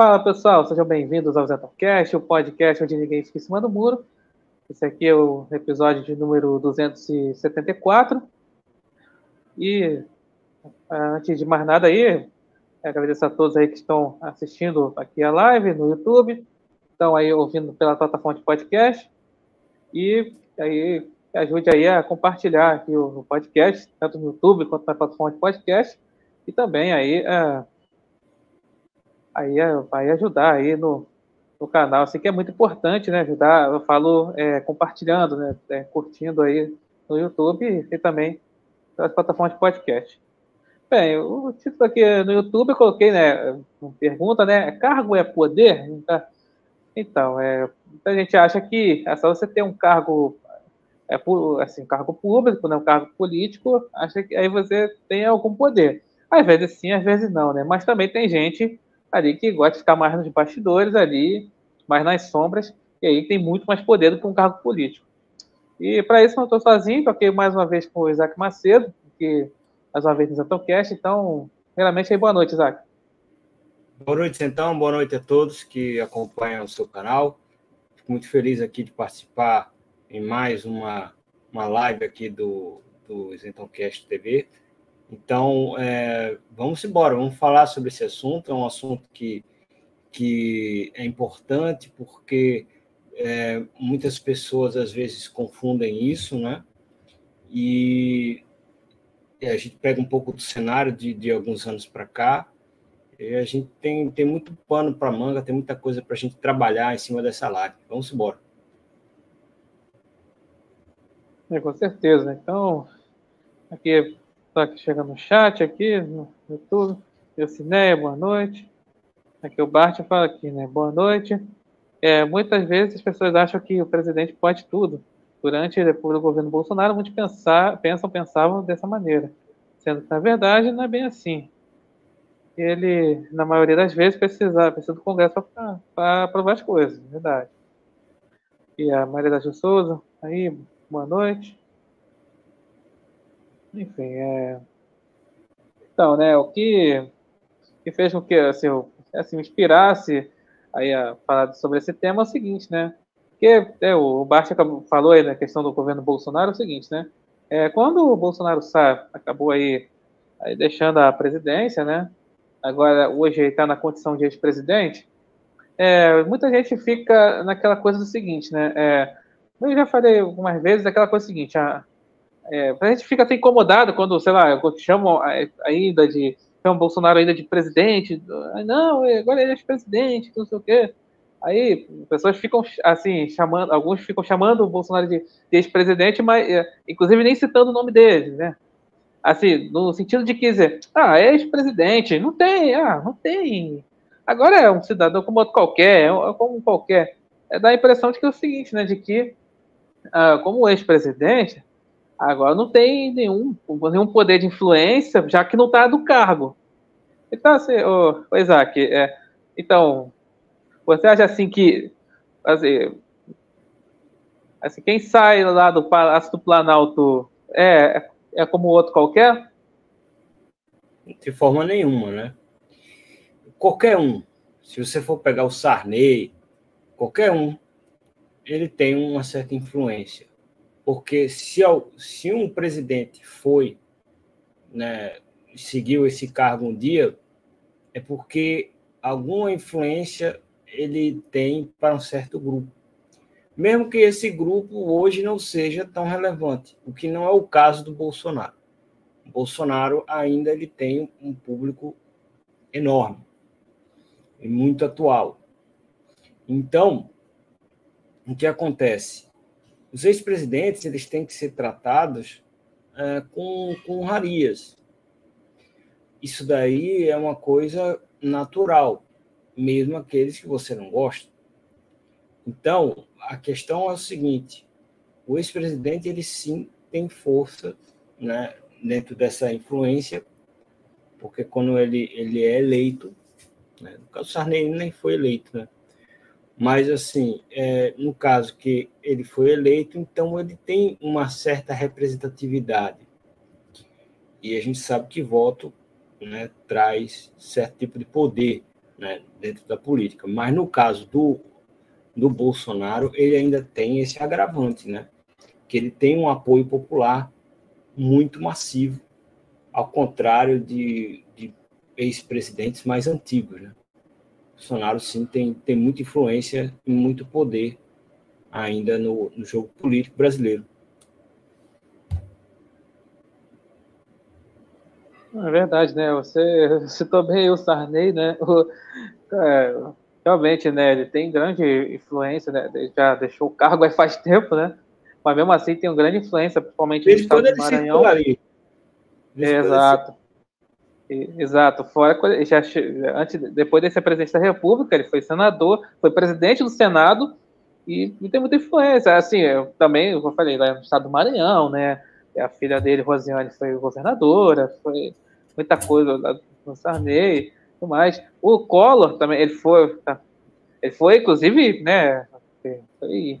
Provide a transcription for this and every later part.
Fala pessoal, sejam bem-vindos ao Zetocast, o podcast onde ninguém fica em cima do muro. Esse aqui é o episódio de número 274. E antes de mais nada aí, agradeço a todos aí que estão assistindo aqui a live no YouTube, estão aí ouvindo pela plataforma de podcast. E aí ajude aí a compartilhar aqui o podcast, tanto no YouTube quanto na plataforma de podcast. E também aí a aí vai ajudar aí no, no canal. Assim que é muito importante, né? Ajudar, eu falo é, compartilhando, né? É, curtindo aí no YouTube e também nas plataformas de podcast. Bem, o título aqui no YouTube eu coloquei, né? Pergunta, né? Cargo é poder? Então, é, a gente acha que é só você ter um cargo, é, assim, cargo público, né? Um cargo político, acha que aí você tem algum poder. Às vezes sim, às vezes não, né? Mas também tem gente ali que gosta de ficar mais nos bastidores ali, mais nas sombras, e aí tem muito mais poder do que um cargo político. E para isso não estou sozinho, aqui mais uma vez com o Isaac Macedo, que mais uma vez no Zatocast, então, primeiramente aí, boa noite, Isaac. Boa noite, então, boa noite a todos que acompanham o seu canal. Fico muito feliz aqui de participar em mais uma, uma live aqui do, do Isentoncast TV. Então, é, vamos embora, vamos falar sobre esse assunto. É um assunto que, que é importante porque é, muitas pessoas às vezes confundem isso, né? E, e a gente pega um pouco do cenário de, de alguns anos para cá, e a gente tem, tem muito pano para manga, tem muita coisa para a gente trabalhar em cima dessa live. Vamos embora. É, com certeza. Então, aqui Tá aqui chega no chat aqui, no YouTube. Cineia, boa noite. Aqui o Bart fala aqui, né? Boa noite. É, muitas vezes as pessoas acham que o presidente pode tudo. Durante do governo Bolsonaro, muitos pensar, pensam, pensavam dessa maneira. Sendo que, na verdade, não é bem assim. Ele, na maioria das vezes, precisa, precisa do Congresso para aprovar as coisas, verdade. E a Maria da Souza, aí, boa noite. Enfim, é... Então, né, o que, que fez com que assim, eu, assim, me inspirasse aí a falar sobre esse tema é o seguinte, né? Porque é, o Bart falou aí na questão do governo Bolsonaro é o seguinte, né? É, quando o Bolsonaro sabe, acabou aí, aí deixando a presidência, né? Agora, hoje ele está na condição de ex-presidente, é, muita gente fica naquela coisa do seguinte, né? É, eu já falei algumas vezes aquela coisa seguinte, a, é, a gente fica até incomodado quando, sei lá, chamam ainda de. chamam Bolsonaro ainda de presidente. Não, agora ele é presidente, não sei o quê. Aí pessoas ficam assim, chamando, alguns ficam chamando o Bolsonaro de, de ex-presidente, mas é, inclusive nem citando o nome dele, né? Assim, no sentido de que dizer, ah, é ex-presidente, não tem, ah, não tem. Agora é um cidadão como outro qualquer, é como qualquer. É dá a impressão de que é o seguinte, né? De que, ah, como ex-presidente, Agora não tem nenhum, nenhum poder de influência, já que não está do cargo. Então, assim, ô, ô Isaac, é, então, você acha assim que assim, assim, quem sai lá do Palácio do Planalto é, é como outro qualquer? De forma nenhuma, né? Qualquer um, se você for pegar o Sarney, qualquer um, ele tem uma certa influência. Porque se, se um presidente foi, né, seguiu esse cargo um dia, é porque alguma influência ele tem para um certo grupo. Mesmo que esse grupo hoje não seja tão relevante, o que não é o caso do Bolsonaro. O Bolsonaro ainda ele tem um público enorme e muito atual. Então, o que acontece? Os ex-presidentes eles têm que ser tratados é, com, com rarias. Isso daí é uma coisa natural, mesmo aqueles que você não gosta. Então, a questão é o seguinte: o ex-presidente ele sim tem força, né, dentro dessa influência, porque quando ele ele é eleito, né, no caso Sarney nem foi eleito, né, mas, assim, é, no caso que ele foi eleito, então ele tem uma certa representatividade. E a gente sabe que voto né, traz certo tipo de poder né, dentro da política. Mas no caso do, do Bolsonaro, ele ainda tem esse agravante, né? Que ele tem um apoio popular muito massivo, ao contrário de, de ex-presidentes mais antigos, né? Bolsonaro, sim, tem, tem muita influência e muito poder ainda no, no jogo político brasileiro. É verdade, né? Você citou bem o Sarney, né? O, é, realmente, né? Ele tem grande influência, né? Ele já deixou o cargo aí faz tempo, né? Mas mesmo assim tem uma grande influência, principalmente no estado do Maranhão. Ali. exato. Exato. Fora já antes, depois de ser presidente da República, ele foi senador, foi presidente do Senado e, e tem muita influência. Assim, eu, também, como eu falei, lá no estado do Maranhão, né? A filha dele, Rosiane, foi governadora, foi muita coisa lá no Sarney, tudo mais. O Collor também, ele foi, tá, ele foi, inclusive, né? Foi,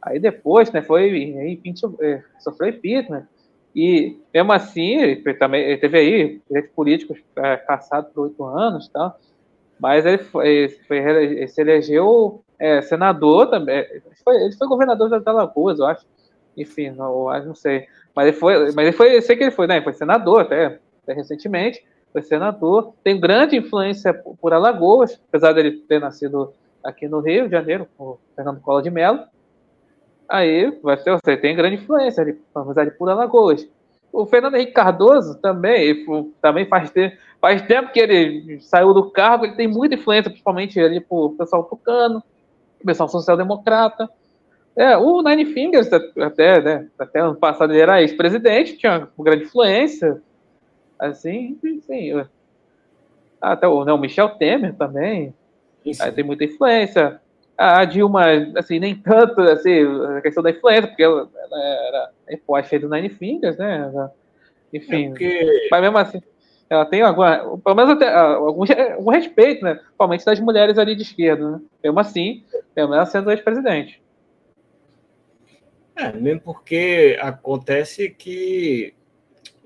aí depois, né? Foi, aí, é, sofreu impeachment. E mesmo assim, ele, também, ele teve aí direitos políticos é, por oito anos tal, mas ele, foi, foi, ele se elegeu é, senador também. Ele foi, ele foi governador das Alagoas, eu acho. Enfim, não, não sei. Mas ele foi, mas ele foi, eu sei que ele foi, né? Ele foi senador até, até recentemente, foi senador, tem grande influência por, por Alagoas, apesar dele ter nascido aqui no Rio de Janeiro, com Fernando Collor de Mello. Aí vai ser, você tem grande influência ali, apesar de por Alagoas. O Fernando Henrique Cardoso também, também faz, ter, faz tempo que ele saiu do cargo, ele tem muita influência, principalmente ali por pessoal tucano, pessoal social-democrata. É, o Nine Fingers, até, né, até ano passado ele era ex-presidente, tinha uma grande influência, assim, enfim. Até o, né, o Michel Temer também, aí tem muita influência. A Dilma, assim, nem tanto, assim, a questão da influência, porque ela, era imposta do Nine Fingers, né, ela, enfim. É porque... Mas mesmo assim, ela tem alguma, pelo menos até algum, algum respeito, né, principalmente das mulheres ali de esquerda, né, mesmo assim, pelo menos sendo ex-presidente. É, mesmo porque acontece que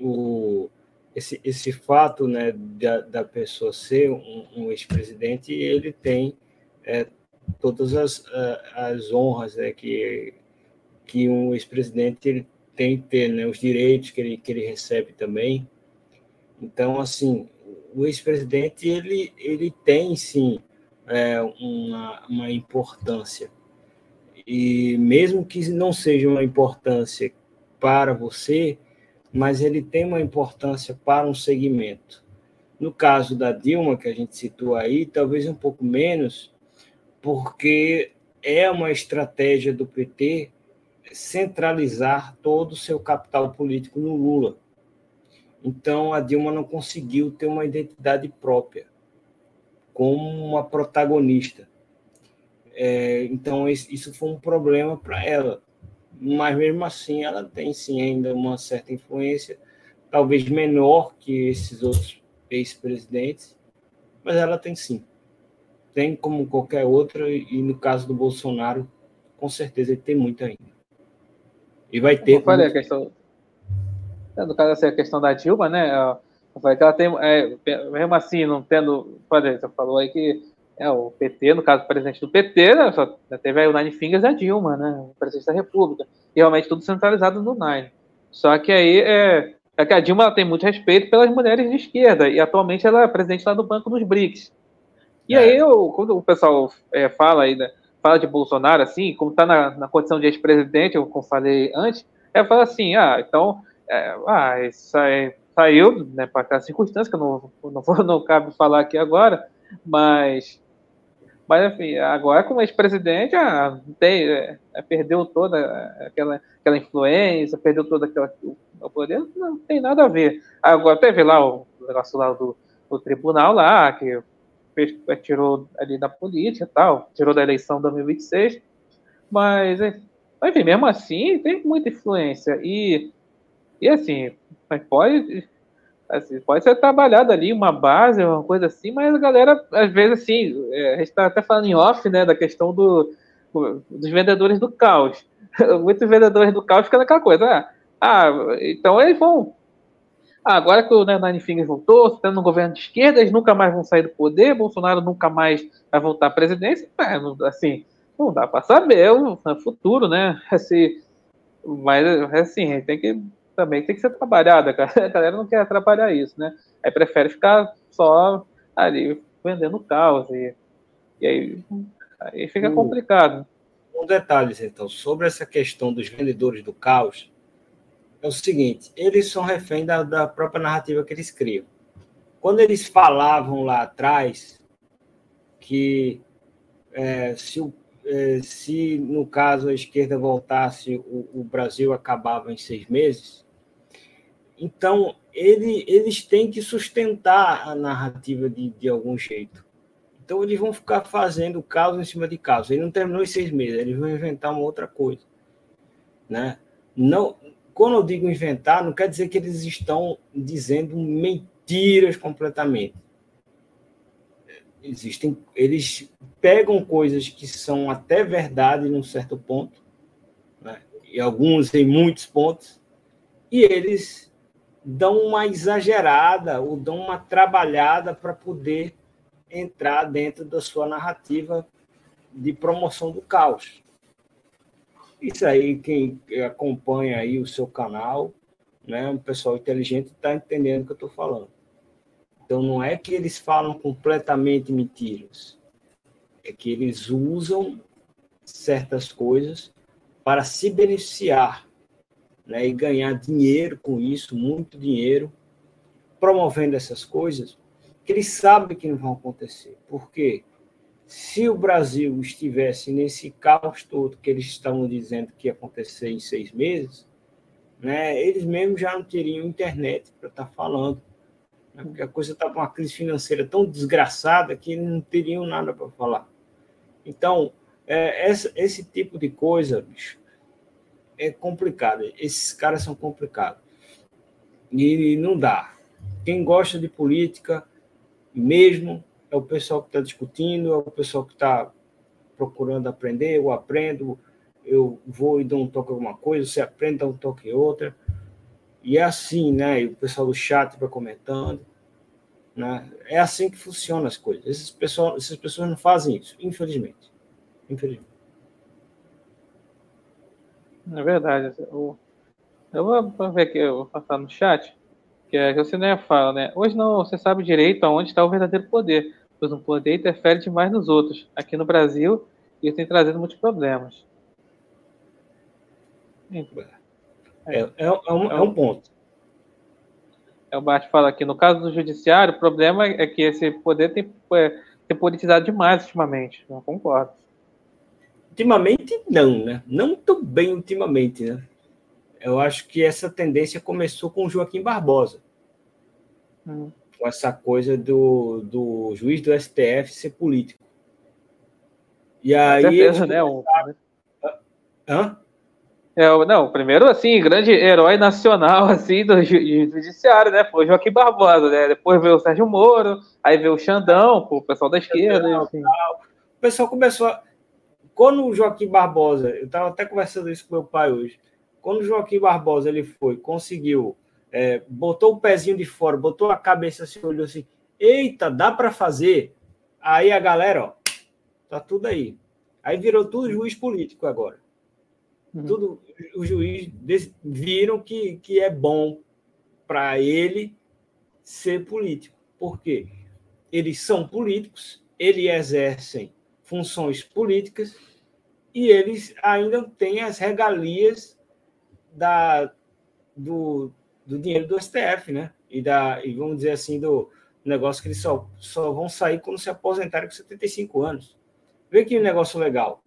o, esse, esse fato né, da, da pessoa ser um, um ex-presidente, ele tem é, todas as, as honras né, que, que um ex-presidente tem que ter, né, os direitos que ele, que ele recebe também. Então, assim, o ex-presidente ele, ele tem sim é, uma, uma importância e mesmo que não seja uma importância para você, mas ele tem uma importância para um segmento. No caso da Dilma, que a gente citou aí, talvez um pouco menos, porque é uma estratégia do PT centralizar todo o seu capital político no Lula. Então, a Dilma não conseguiu ter uma identidade própria como uma protagonista. É, então, isso foi um problema para ela. Mas, mesmo assim, ela tem sim ainda uma certa influência, talvez menor que esses outros ex-presidentes, mas ela tem sim. Tem como qualquer outra, e no caso do Bolsonaro, com certeza ele tem muito ainda. E vai ter. Eu falei muito... a questão. É, no caso, assim, a questão da Dilma, né? Eu falei que ela tem. É, mesmo assim, não tendo. Você falou aí que é, o PT, no caso, o presidente do PT, né, só teve aí o Nine Fingers e a Dilma, né, o presidente da República, e realmente tudo centralizado no Nine. Só que aí é, é que a Dilma tem muito respeito pelas mulheres de esquerda, e atualmente ela é presidente lá do Banco dos BRICS. E é. aí, eu, quando o pessoal é, fala aí, né, fala de Bolsonaro, assim, como está na, na condição de ex-presidente, como falei antes, é fala assim, ah, então, é, ah, isso aí, saiu, né, para aquela circunstância, que eu não, não, vou, não cabe falar aqui agora, mas mas, enfim, agora como ex-presidente, ah, tem, é, é, perdeu toda aquela, aquela influência, perdeu toda aquela o poder, não tem nada a ver. Agora teve lá o negócio lá do, do tribunal lá, que fez, tirou ali da política e tal, tirou da eleição de 2026, mas, enfim, mesmo assim, tem muita influência. E, e assim, pode Assim, pode ser trabalhado ali, uma base, uma coisa assim, mas a galera, às vezes, assim, é, a gente está até falando em off, né, da questão do, dos vendedores do caos. Muitos vendedores do caos ficam naquela coisa, ah, ah, então eles vão. Agora que o Nine Fingers voltou, está no governo de esquerda, eles nunca mais vão sair do poder, Bolsonaro nunca mais vai voltar à presidência. assim, não dá para saber o futuro, né? Assim, mas, assim, tem que também tem que ser trabalhada, cara. A galera não quer atrapalhar isso, né? Aí prefere ficar só ali vendendo caos e, e aí, aí fica um, complicado. Um detalhe, então, sobre essa questão dos vendedores do caos, é o seguinte: eles são refém da, da própria narrativa que eles criam. Quando eles falavam lá atrás que é, se, é, se, no caso, a esquerda voltasse, o, o, Brasil acabava em seis meses, então ele, eles têm que sustentar a narrativa de, de algum jeito. Então eles vão ficar fazendo caso em cima de caso. Ele não terminou em seis meses, eles vão inventar uma outra coisa. Né? Não, quando eu digo inventar, não quer dizer que eles estão dizendo mentiras completamente. Existem, eles pegam coisas que são até verdade num certo ponto, né? e alguns em muitos pontos, e eles dão uma exagerada ou dão uma trabalhada para poder entrar dentro da sua narrativa de promoção do caos. Isso aí, quem acompanha aí o seu canal, né, um pessoal inteligente está entendendo o que eu estou falando. Então, não é que eles falam completamente mentiras, é que eles usam certas coisas para se beneficiar né, e ganhar dinheiro com isso, muito dinheiro, promovendo essas coisas que eles sabem que não vão acontecer. Por quê? Se o Brasil estivesse nesse caos todo que eles estavam dizendo que ia acontecer em seis meses, né, eles mesmos já não teriam internet para estar tá falando. Né, porque a coisa estava tá uma crise financeira tão desgraçada que eles não teriam nada para falar. Então, é, essa, esse tipo de coisa, bicho, é complicado. Esses caras são complicados. E não dá. Quem gosta de política, mesmo é o pessoal que está discutindo, é o pessoal que está procurando aprender, eu aprendo, eu vou e dou um toque alguma coisa, você aprende, dá um toque outra. E é assim, né? E o pessoal do chat vai comentando. Né? É assim que funcionam as coisas. Essas pessoas, essas pessoas não fazem isso, infelizmente. Infelizmente. É verdade. Eu, eu vou ver aqui, eu vou passar no chat, que é que você nem fala, né? Hoje não, você sabe direito aonde está o verdadeiro poder pois um poder interfere demais nos outros. Aqui no Brasil, isso tem trazido muitos problemas. É, é, é, um, é um ponto. É o Bart fala aqui, no caso do judiciário, o problema é que esse poder tem, é, tem politizado demais ultimamente. Não concordo. Ultimamente, não, né? Não muito bem ultimamente, né? Eu acho que essa tendência começou com o Joaquim Barbosa. Hum com essa coisa do, do juiz do STF ser político. E aí. Certeza, né? O... Hã? É, não, primeiro, assim, grande herói nacional, assim, do, judiciário, né? Foi Joaquim Barbosa, né? Depois veio o Sérgio Moro, aí veio o Xandão, o pessoal da esquerda. Assim. O pessoal começou a... Quando o Joaquim Barbosa, eu estava até conversando isso com meu pai hoje, quando o Joaquim Barbosa ele foi, conseguiu é, botou o pezinho de fora, botou a cabeça assim, olhou assim, eita, dá para fazer. Aí a galera, ó, tá tudo aí. Aí virou tudo juiz político agora. Uhum. Tudo, os juízes viram que, que é bom para ele ser político. Por quê? Eles são políticos, eles exercem funções políticas e eles ainda têm as regalias da, do, do dinheiro do STF, né? E, da, e vamos dizer assim, do negócio que eles só, só vão sair quando se aposentarem com 75 anos. Vê que negócio legal.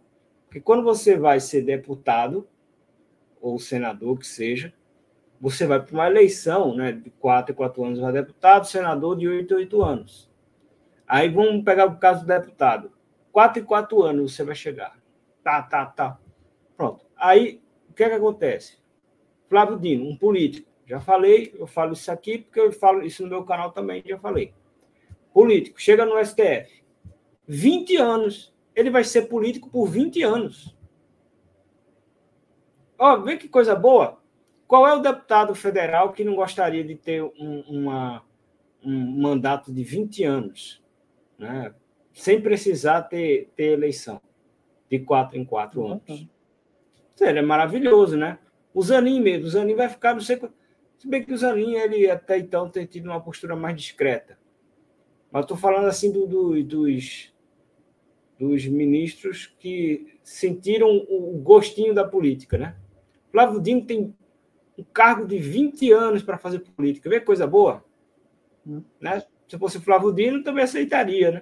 Porque quando você vai ser deputado, ou senador, que seja, você vai para uma eleição, né? De 4 e 4 anos vai deputado, senador de 8 e 8 anos. Aí vamos pegar o caso do deputado. 4 e 4 anos você vai chegar. Tá, tá, tá. Pronto. Aí, o que é que acontece? Flávio Dino, um político, já falei, eu falo isso aqui porque eu falo isso no meu canal também, já falei. Político, chega no STF. 20 anos. Ele vai ser político por 20 anos. Ó, vê que coisa boa. Qual é o deputado federal que não gostaria de ter um, uma, um mandato de 20 anos, né? sem precisar ter, ter eleição de quatro em quatro uhum. anos? Seria maravilhoso, né? O Zanin mesmo, o Zanin vai ficar, não sei. Se bem que o Zanin, ele até então tem tido uma postura mais discreta. Mas estou falando assim do, do, dos, dos ministros que sentiram o gostinho da política, né? Flávio Dino tem um cargo de 20 anos para fazer política. Vê coisa boa? Hum. Né? Se fosse Flávio Dino, também aceitaria, né?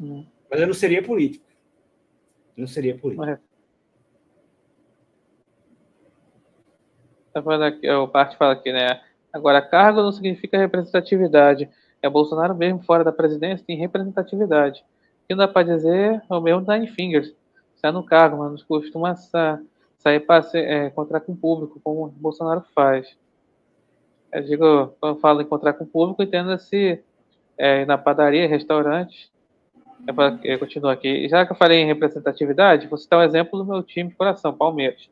Hum. Mas eu não seria político. Não seria político. É. Tá falando aqui, o parte fala aqui, né? Agora, cargo não significa representatividade. É Bolsonaro mesmo fora da presidência tem representatividade. O que não dá para dizer é o mesmo Nine Fingers. Está no cargo, mas não costuma sair para é, encontrar com o público, como o Bolsonaro faz. Eu digo, quando eu falo encontrar com o público, entenda-se é, na padaria, restaurante. Eu, eu continuo aqui. Já que eu falei em representatividade, vou citar um exemplo do meu time de coração, Palmeiras.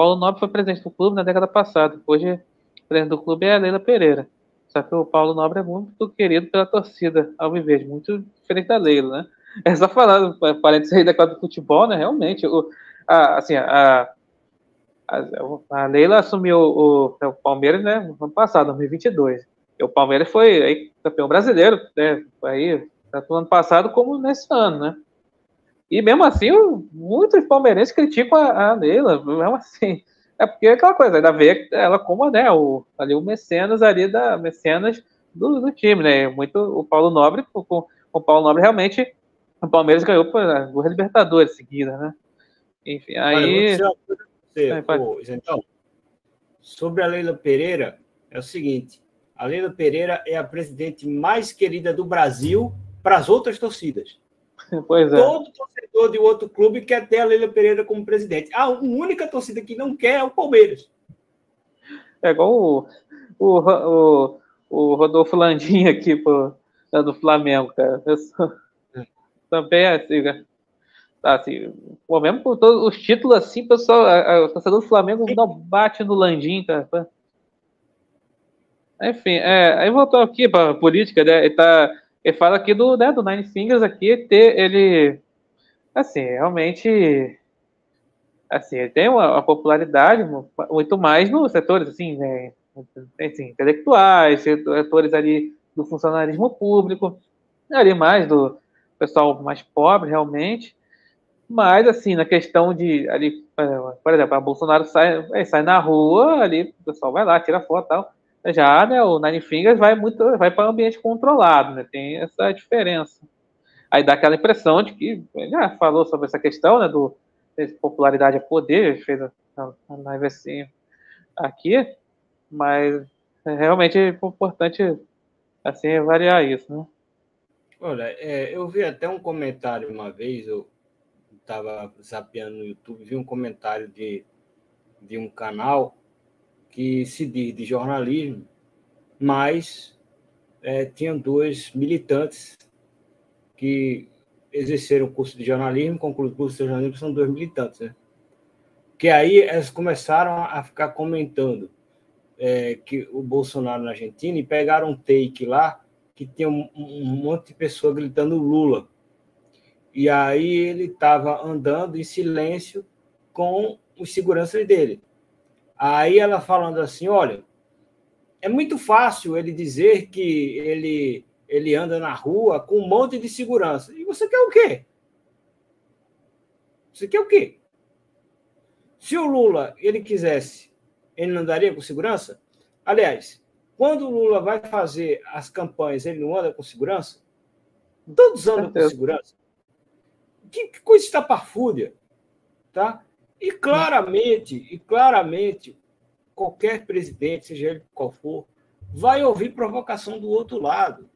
Paulo Nobre foi presidente do clube na década passada. Hoje, o presidente do clube é a Leila Pereira. Só que o Paulo Nobre é muito querido pela torcida ao viver, muito diferente da Leila, né? É só falando, parênteses aí da quadra do futebol, né? Realmente, o, a, assim, a, a, a Leila assumiu o, o, Palmeiras, né? No ano passado, 2022. E o Palmeiras foi aí, campeão brasileiro, né? Aí, tanto no ano passado como nesse ano, né? E mesmo assim, muitos palmeirenses criticam a, a Leila, mesmo assim. É porque é aquela coisa, ainda vê ela como né, o, ali o mecenas ali da mecenas do, do time, né? Muito o Paulo Nobre, com o Paulo Nobre realmente o Palmeiras ganhou por duas Libertadores seguida, né? Enfim, aí. Você, pô, então, sobre a Leila Pereira, é o seguinte: a Leila Pereira é a presidente mais querida do Brasil para as outras torcidas. Pois é. Todo torcedor de outro clube quer ter a Leila Pereira como presidente. A única torcida que não quer é o Palmeiras. É igual o, o, o, o Rodolfo Landim aqui pô, do Flamengo, cara. Sou, é. também é assim, cara. Tá, assim, mesmo com todos os títulos assim, pessoal, o torcedor do Flamengo não bate no Landim, cara. Enfim, é, aí voltou aqui para política, né? Ele, tá, ele fala aqui do, né, do Nine Fingers aqui, ter, ele assim, realmente assim, ele tem uma, uma, popularidade muito mais nos setores assim, né, assim, intelectuais, setores ali do funcionalismo público, ali mais do pessoal mais pobre realmente, mas assim, na questão de ali, por exemplo, a Bolsonaro sai, sai na rua, ali o pessoal vai lá, tira foto e tal. Já, né, o Nine Fingers vai muito, vai para ambiente controlado, né? Tem essa diferença. Aí dá aquela impressão de que já falou sobre essa questão, né, do popularidade é poder, fez a, live assim aqui, mas é realmente é importante assim variar isso, né? Olha, é, eu vi até um comentário uma vez, eu estava zapeando no YouTube, vi um comentário de, de um canal que se diz de jornalismo, mas é, tinham dois militantes que exerceram o curso de jornalismo, concluíram o curso de jornalismo, são dois militantes, né? Que aí eles começaram a ficar comentando é, que o Bolsonaro na Argentina e pegaram um take lá que tinha um, um monte de pessoa gritando Lula. E aí ele estava andando em silêncio com os seguranças dele. Aí ela falando assim, olha, é muito fácil ele dizer que ele ele anda na rua com um monte de segurança. E você quer o quê? Você quer o quê? Se o Lula ele quisesse, ele não andaria com segurança? Aliás, quando o Lula vai fazer as campanhas, ele não anda com segurança? Todos andam com segurança. Que, que coisa estapafúrdia, tá? E claramente, e claramente, qualquer presidente, seja ele qual for, vai ouvir provocação do outro lado.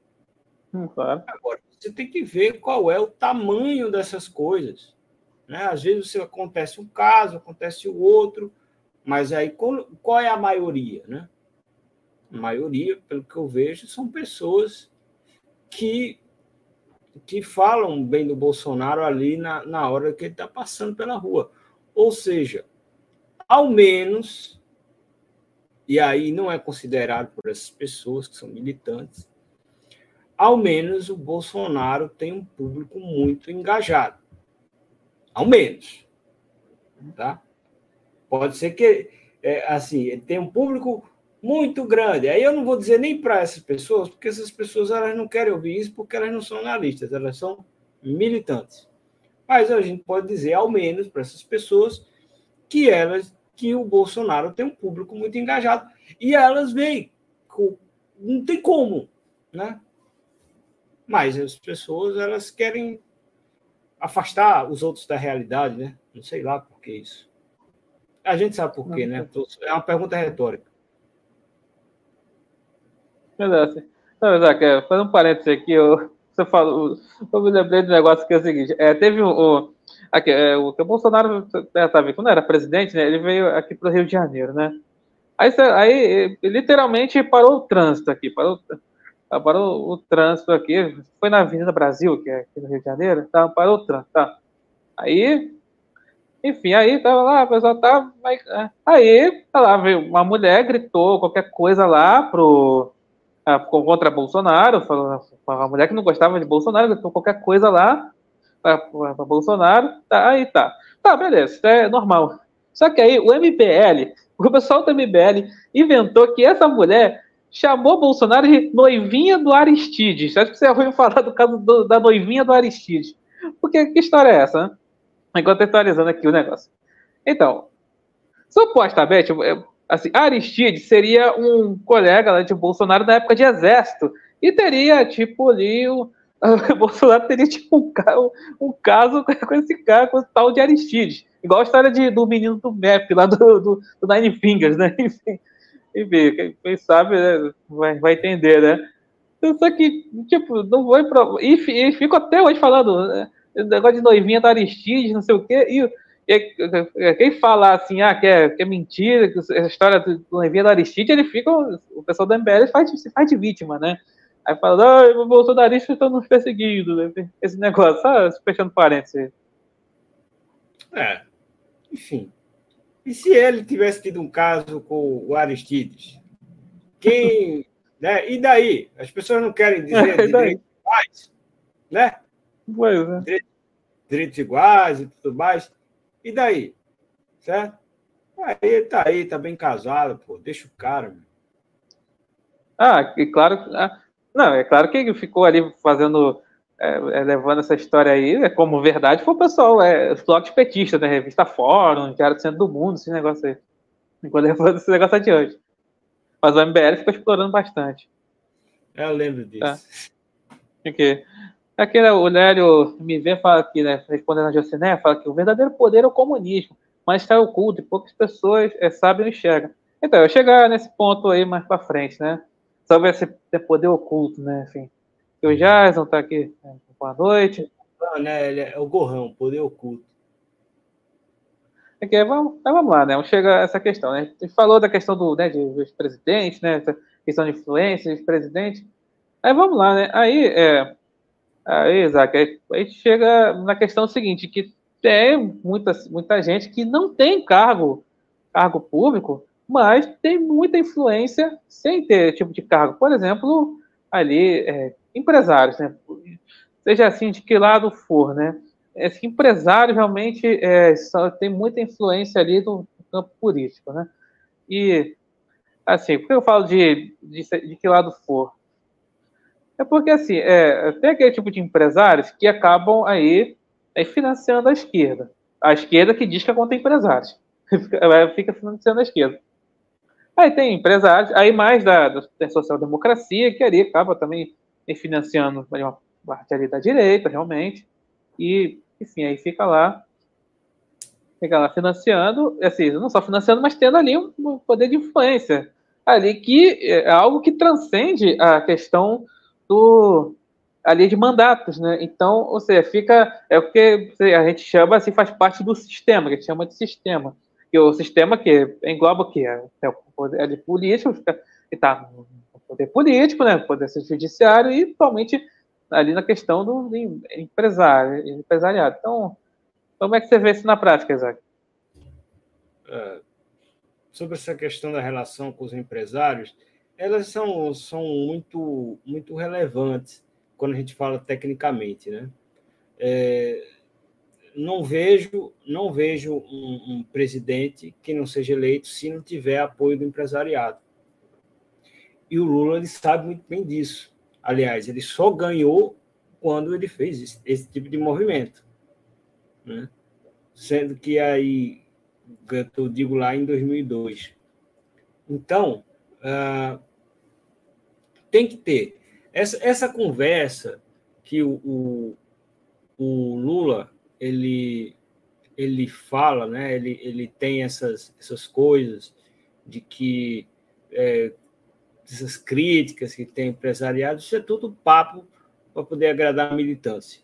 Hum, claro. Agora, você tem que ver qual é o tamanho dessas coisas. Né? Às vezes você acontece um caso, acontece o outro, mas aí qual, qual é a maioria? Né? A maioria, pelo que eu vejo, são pessoas que, que falam bem do Bolsonaro ali na, na hora que ele está passando pela rua. Ou seja, ao menos, e aí não é considerado por essas pessoas que são militantes, ao menos o Bolsonaro tem um público muito engajado. Ao menos. Tá? Pode ser que, é, assim, ele tem um público muito grande. Aí eu não vou dizer nem para essas pessoas, porque essas pessoas elas não querem ouvir isso porque elas não são analistas, elas são militantes. Mas a gente pode dizer, ao menos, para essas pessoas, que elas que o Bolsonaro tem um público muito engajado. E elas veem, não tem como, né? Mas as pessoas, elas querem afastar os outros da realidade, né? Não sei lá por que isso. A gente sabe por quê, né? É uma pergunta retórica. Verdade. Não, é, fazendo um parênteses aqui, eu, você falou, eu me lembrei do negócio que é o seguinte, é, teve um, um aqui, é, o, o Bolsonaro, é, tá quando era presidente, né, ele veio aqui para o Rio de Janeiro, né, aí, aí literalmente parou o trânsito aqui, parou, parou o trânsito aqui, foi na Avenida Brasil, que é aqui no Rio de Janeiro, tá, parou o trânsito, tá, aí enfim, aí tava lá, a pessoa tava. É, aí, tá lá, veio uma mulher, gritou qualquer coisa lá pro. Contra Bolsonaro, uma mulher que não gostava de Bolsonaro, gritou qualquer coisa lá para Bolsonaro. Tá, aí tá. Tá, beleza, é normal. Só que aí o MBL, o pessoal do MBL inventou que essa mulher chamou Bolsonaro de noivinha do Aristides. Acho que você ouviu falar do caso do, da noivinha do Aristides. Porque que história é essa, né? contextualizando aqui o negócio. Então, supostamente, assim, Aristides seria um colega de Bolsonaro na época de exército e teria, tipo, ali, o, o Bolsonaro teria, tipo, um, um, caso com esse cara, com o tal de Aristides. Igual a história de, do menino do MEP, lá do, do, do Nine Fingers, né? Enfim, enfim quem sabe né? vai, vai entender, né? Só que, tipo, não pra... E, e fico até hoje falando, né? negócio de noivinha da Aristides, não sei o quê, e quem fala assim, ah, que é, que é mentira, que a história do noivinha da Aristides, ele fica, o pessoal da MBL faz, se faz de vítima, né? Aí fala, ah, o bolsonaristas estão nos perseguindo, né? esse negócio, só fechando parênteses. É, enfim. E se ele tivesse tido um caso com o Aristides? Quem. né? E daí? As pessoas não querem dizer de direitos iguais, né? Pois é. Direitos iguais e tudo mais. E daí? Certo? Aí tá aí, tá bem casado, pô. Deixa o cara, meu. Ah, e claro. Ah, não, é claro que ele ficou ali fazendo. É, é, levando essa história aí, é como verdade, foi o pessoal, é, os blogs petistas, né? Revista Fórum, Diário do Centro do Mundo, esse negócio aí. Ficou levando esse negócio adiante. Mas o MBL ficou explorando bastante. Eu lembro disso. Tá. Okay. Aqui, né, o Lélio me vê fala aqui, né, respondendo a Jociné, fala que o verdadeiro poder é o comunismo, mas está oculto e poucas pessoas é, sabem e enxergam. Então, eu chegar nesse ponto aí mais para frente, né? Sobre esse poder oculto, né? Enfim. O Jason está aqui. Né, boa noite. Não, né? É o Gorrão, poder oculto. Aqui, vamos, vamos lá, né? Vamos chegar a essa questão, né? A gente falou da questão do, né, dos presidentes, né? Essa questão de influência dos presidentes. Aí vamos lá, né? Aí, é, Aí, Isaac, aí a gente chega na questão seguinte, que tem muita, muita gente que não tem cargo, cargo público, mas tem muita influência sem ter tipo de cargo. Por exemplo, ali, é, empresários, né? Seja assim, de que lado for, né? Esse empresário realmente é, só, tem muita influência ali no campo político, né? E, assim, por que eu falo de, de, de que lado for? É porque, assim, é, tem aquele tipo de empresários que acabam aí, aí financiando a esquerda. A esquerda que diz que é contra empresários. Fica financiando a esquerda. Aí tem empresários, aí mais da, da social-democracia, que ali acaba também financiando uma parte ali da direita, realmente. E, enfim, aí fica lá, fica lá financiando, assim, não só financiando, mas tendo ali um poder de influência. Ali que é algo que transcende a questão do ali de mandatos, né? Então, ou seja, fica é o que a gente chama assim faz parte do sistema, que a gente chama de sistema. Que o sistema que engloba o que é, é o poder de político, que está no poder político, né? Poder judiciário e totalmente ali na questão do empresário, empresariado. Então, como é que você vê isso na prática, Isaac? É, sobre essa questão da relação com os empresários, elas são, são muito, muito relevantes quando a gente fala tecnicamente, né? É, não vejo, não vejo um, um, presidente que não seja eleito se não tiver apoio do empresariado. E o Lula ele sabe muito bem disso. Aliás, ele só ganhou quando ele fez esse, esse tipo de movimento, né? Sendo que aí, eu digo lá em 2002. Então, uh, tem que ter essa, essa conversa que o, o, o Lula ele ele fala, né? Ele, ele tem essas, essas coisas de que é, essas críticas que tem empresariado, isso é tudo papo para poder agradar a militância.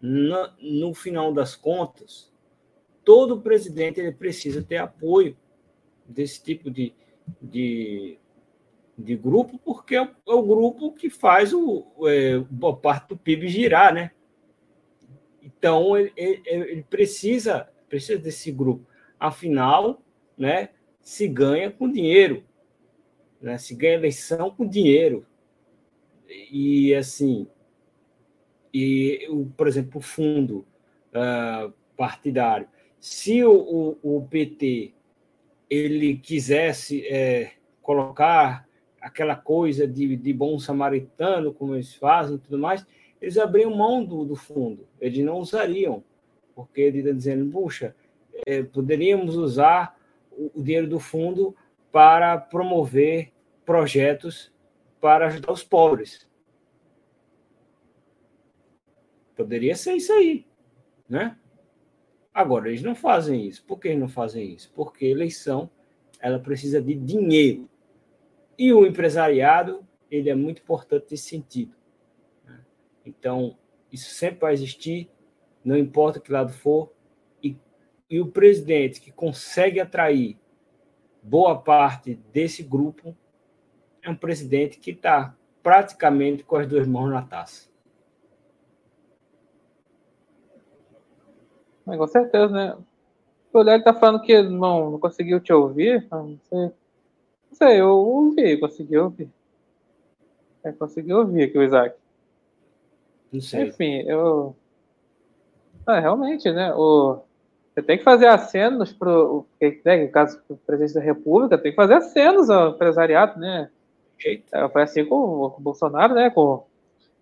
No, no final das contas, todo presidente ele precisa ter apoio desse tipo de, de, de grupo, porque é o, é o grupo que faz o, é, boa parte do PIB girar, né? Então, ele, ele, precisa, precisa desse grupo. Afinal, né, se ganha com dinheiro. Né, se ganha eleição com dinheiro. E, assim, e, por exemplo, o fundo uh, partidário. Se o, o, o, PT ele quisesse é, colocar aquela coisa de, de bom samaritano, como eles fazem e tudo mais, eles abriam mão do, do fundo, eles não usariam, porque ele está dizendo, puxa, é, poderíamos usar o, o dinheiro do fundo para promover projetos para ajudar os pobres. Poderia ser isso aí, né? Agora, eles não fazem isso. Por que eles não fazem isso? Porque eleição, ela precisa de dinheiro. E o empresariado, ele é muito importante nesse sentido. Então, isso sempre vai existir, não importa que lado for. E, e o presidente que consegue atrair boa parte desse grupo é um presidente que está praticamente com as duas mãos na taça. Mas com certeza, né? O Léo está falando que não, não conseguiu te ouvir. Não sei. Não sei, eu ouvi, consegui ouvir. É, consegui ouvir aqui o Isaac. Não sei. Enfim, eu. Ah, realmente, né? O... Você tem que fazer acenos para o. Né, caso do presidente da República, tem que fazer acenos ao empresariado, né? É, foi assim com o Bolsonaro, né? Com...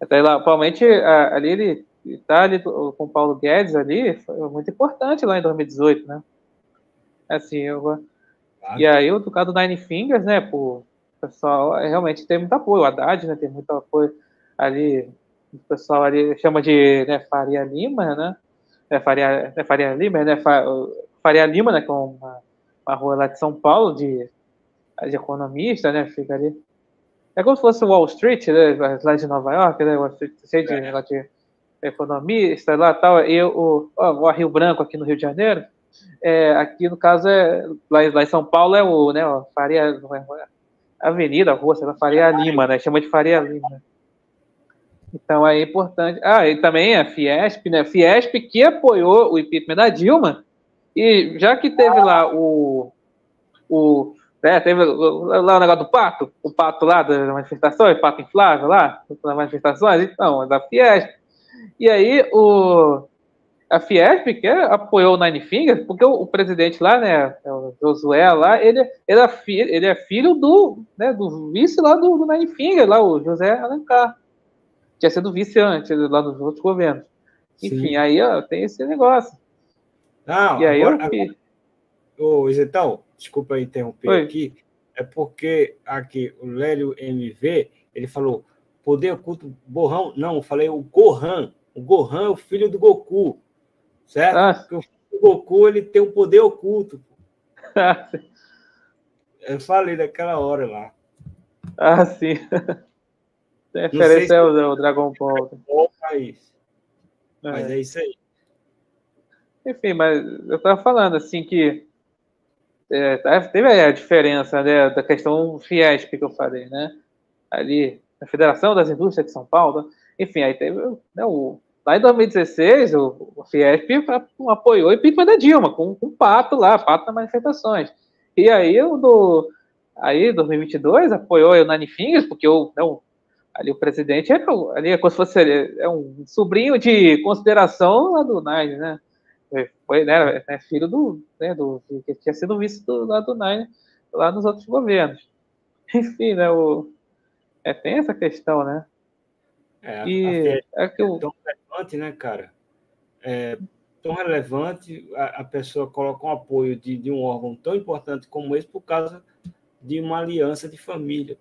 Até lá, provavelmente ali ele está ali com o Paulo Guedes ali, foi muito importante lá em 2018, né? Assim, eu. Claro. E aí, o caso do Nine Fingers, né? Pô, pessoal realmente tem muito apoio. O Haddad, né? Tem muito apoio ali o pessoal ali chama de né, Faria Lima, né? É Faria, é Faria Lima, né? Faria Lima, né? Que é uma, uma rua lá de São Paulo, de, de economista, né? Fica ali. É como se fosse Wall Street, né? Lá de Nova York, né? Wall Street, cheio de, é. de economista lá tal. E o, o Rio Branco aqui no Rio de Janeiro. É, aqui no caso é lá, lá em São Paulo é o, né? O Faria, é, Avenida, Rua, sei lá, Faria Lima, né? Chama de Faria Lima. Então é importante. Ah, e também a Fiesp, né? Fiesp que apoiou o impeachment da Dilma. E já que teve lá o. o né, teve lá o negócio do pato, o pato lá das manifestações, pato inflável lá, das manifestações, então, é da Fiesp. E aí o, a Fiesp que apoiou o Nine Fingers, porque o, o, presidente lá, né, é o Josué lá, ele, ele, é, filho, ele é filho do, né, do vice lá do, do Nine Fingers, lá, o José Alencar tinha sido vice antes, lá nos outros governos. Enfim, Sim. aí ó, tem esse negócio. Não, e aí agora, eu Ô, Isentão, desculpa interromper Oi. aqui, é porque aqui o Lélio MV, ele falou poder oculto Borrão, não, eu falei o Gohan, o Gohan é o filho do Goku, certo? Ah. Porque o filho do Goku, ele tem um poder oculto. eu falei daquela hora lá. Ah, sim. Referência ao, ao Dragon Ball. Mas, é. mas é isso aí. Enfim, mas eu estava falando assim que é, teve a diferença né, da questão Fiesp que eu falei, né? Ali, na Federação das Indústrias de São Paulo. Enfim, aí teve né, o, lá em 2016, o, o Fiesp apoiou o impeachment da Dilma, com, um pato lá, pato nas manifestações. E aí o do aí 2022 apoiou o Nine Fingers, porque o não, ali o presidente era ali é como se fosse é um sobrinho de consideração lá do Nine, né? Foi, né, é filho do, né, do que tinha sido vice do, lá do Nine lá nos outros governos. Enfim, né, o, é, tem essa questão, né? É, e é que eu... tão relevante, né, cara? É, tão relevante, a, a, pessoa coloca um apoio de, de um órgão tão importante como esse por causa de uma aliança de família.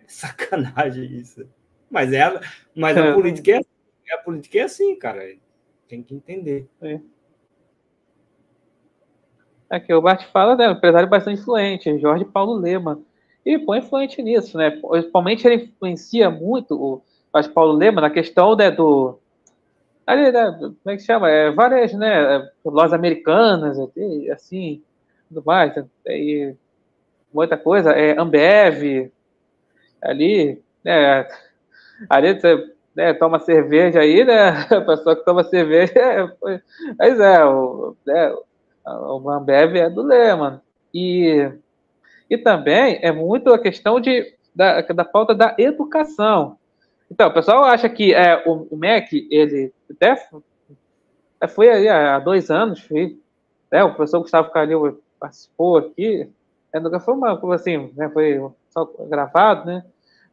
É sacanagem isso. Mas, é a, mas a, é. política é, assim, a política é assim, cara. Tem que entender. É. Aqui o Bart fala, né, um empresário bastante influente, Jorge Paulo Lema. E foi influente nisso, né? Principalmente ele influencia muito o Jorge Paulo Lema na questão né, do. Ali, né, como é que chama? É, várias, né? Lojas americanas, assim, tudo mais. E muita coisa. É, Ambev, ali, né? Ali você né, toma cerveja aí, né? A pessoa que toma cerveja. É, mas é, o, né, o Ambev é do Lehman. E, e também é muito a questão de, da, da falta da educação. Então, o pessoal acha que é, o, o MEC, ele até foi aí há dois anos, foi, né, o professor Gustavo Calil participou aqui, é, foi uma, assim, né, foi só gravado, né?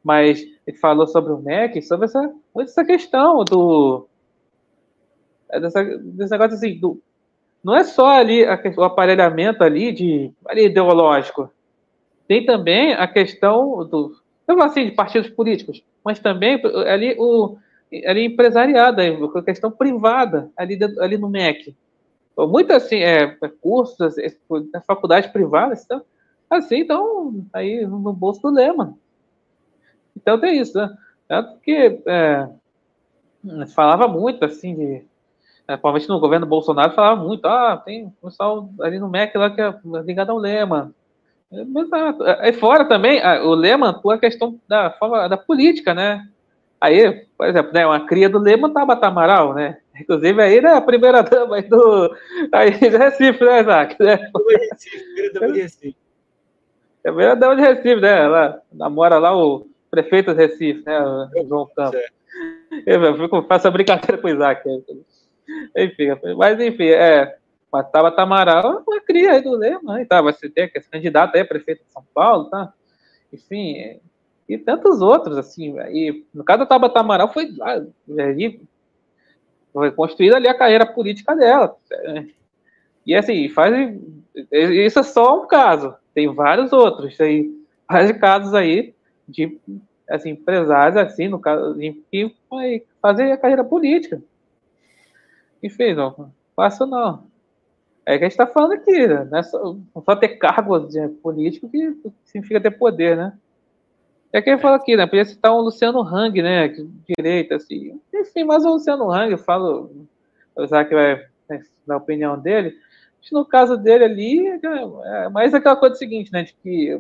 Mas ele falou sobre o MEC, sobre essa, essa questão do. É, dessa, desse negócio assim, do, não é só ali a, o aparelhamento ali de ali, ideológico. Tem também a questão do. Eu vou assim, de partidos políticos, mas também ali o ali empresariada, a questão privada ali, ali no MEC. Muitas assim, é, cursos, é, faculdades privadas, então, assim, então, aí no bolso do Lema. Então tem isso, né? Tanto que é, falava muito, assim, de, é, provavelmente no governo Bolsonaro falava muito, ah, tem pessoal ali no MEC lá que é ligado ao Lema. Exato. Aí fora também, o Lema, por a questão da forma da política, né? Aí, por exemplo, né, uma cria do Lema Tabata Amaral, né? Inclusive aí, né, a primeira dama aí do, aí do Recife, né, Isaac? Né? Primeira dama de Recife. É a primeira dama de Recife, né? Ela namora lá o prefeito de Recife, né? O João Campos. Eu, fico, faço a brincadeira com o Isaac. Enfim, mas enfim, é. Mas Tabata Amaral, uma cria aí do Lema, tá? Vai ser esse candidato aí, prefeito de São Paulo, tá? Enfim, e tantos outros, assim. E no caso da Tabata Amaral, foi, foi construída ali a carreira política dela. E assim, faz. Isso é só um caso. Tem vários outros aí, vários casos aí de assim, empresários assim, no caso, que vai fazer a carreira política. E fez, não fácil não. É que a gente está falando aqui, né? É só, só ter cargo de político que significa ter poder, né? É que ele fala aqui, né? Podia citar um Luciano Hang, né? Direita, assim. Enfim, mas o Luciano Hang, eu falo, usar que vai né, dar a opinião dele. No caso dele ali, é mais aquela coisa seguinte, né? De que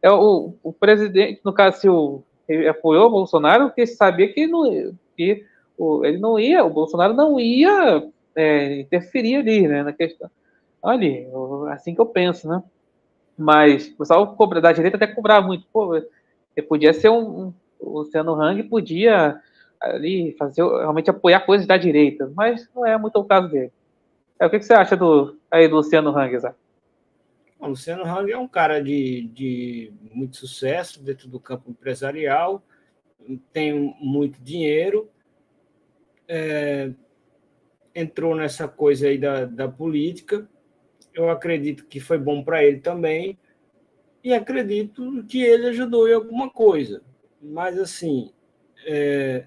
é o, o presidente, no caso, se o, ele apoiou o Bolsonaro, porque sabia que, não, que o, ele não ia, o Bolsonaro não ia é, interferir ali, né, na questão. Olha, assim que eu penso, né? Mas o pessoal cobra, da direita até cobrar muito. Pô, ele podia ser um, um o Luciano Hang podia ali fazer realmente apoiar coisas da direita, mas não é muito o caso dele. É, o que, que você acha do aí do Luciano Hang, Zé? O Luciano Hang é um cara de, de muito sucesso dentro do campo empresarial, tem muito dinheiro, é, entrou nessa coisa aí da, da política. Eu acredito que foi bom para ele também, e acredito que ele ajudou em alguma coisa. Mas, assim, é,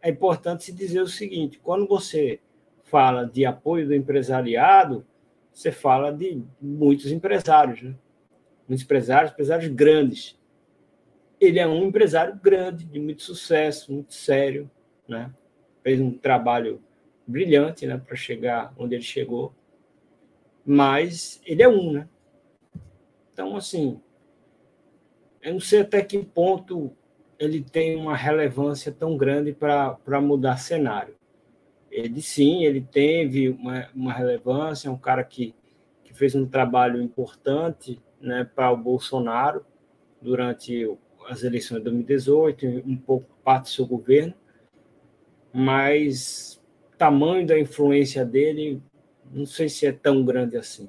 é importante se dizer o seguinte: quando você fala de apoio do empresariado, você fala de muitos empresários, né? Muitos empresários, empresários grandes. Ele é um empresário grande, de muito sucesso, muito sério, né? Fez um trabalho brilhante, né, para chegar onde ele chegou. Mas ele é um, né? Então, assim, eu não sei até que ponto ele tem uma relevância tão grande para mudar cenário ele sim, ele teve uma, uma relevância, é um cara que, que fez um trabalho importante né, para o Bolsonaro durante as eleições de 2018, um pouco parte do seu governo, mas tamanho da influência dele não sei se é tão grande assim.